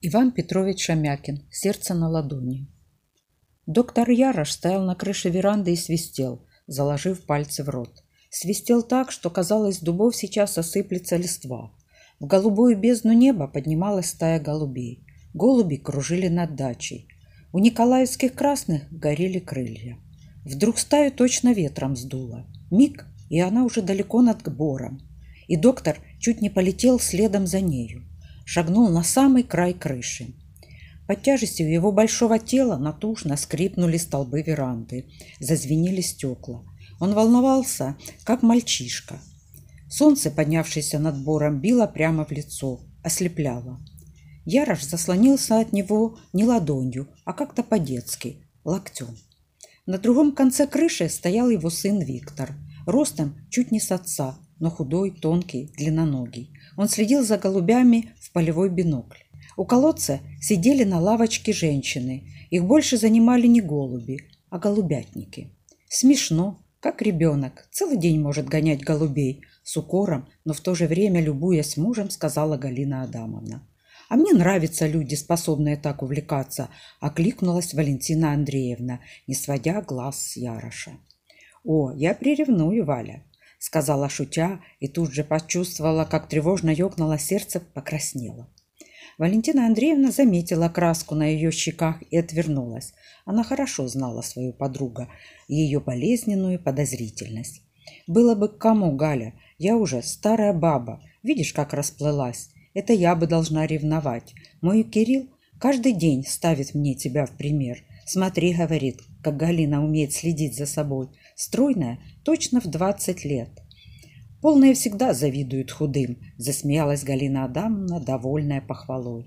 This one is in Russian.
Иван Петрович Шамякин. Сердце на ладони. Доктор Ярош стоял на крыше веранды и свистел, заложив пальцы в рот. Свистел так, что казалось, дубов сейчас осыплется листва. В голубую бездну неба поднималась стая голубей. Голуби кружили над дачей. У николаевских красных горели крылья. Вдруг стаю точно ветром сдуло. Миг, и она уже далеко над бором. И доктор чуть не полетел следом за нею шагнул на самый край крыши. Под тяжестью его большого тела натужно скрипнули столбы веранды, зазвенели стекла. Он волновался, как мальчишка. Солнце, поднявшееся над бором, било прямо в лицо, ослепляло. Ярош заслонился от него не ладонью, а как-то по-детски, локтем. На другом конце крыши стоял его сын Виктор, ростом чуть не с отца, но худой, тонкий, длинноногий. Он следил за голубями в полевой бинокль. У колодца сидели на лавочке женщины. Их больше занимали не голуби, а голубятники. Смешно, как ребенок. Целый день может гонять голубей. С укором, но в то же время, любуясь мужем, сказала Галина Адамовна. «А мне нравятся люди, способные так увлекаться», – окликнулась Валентина Андреевна, не сводя глаз с Яроша. «О, я приревную, Валя сказала шутя и тут же почувствовала, как тревожно ёкнуло сердце, покраснела. Валентина Андреевна заметила краску на ее щеках и отвернулась. Она хорошо знала свою подругу и ее болезненную подозрительность. «Было бы к кому, Галя? Я уже старая баба. Видишь, как расплылась? Это я бы должна ревновать. Мой Кирилл каждый день ставит мне тебя в пример. Смотри, говорит, как Галина умеет следить за собой. Стройная, точно в двадцать лет. Полные всегда завидуют худым, засмеялась Галина Адамовна, довольная похвалой.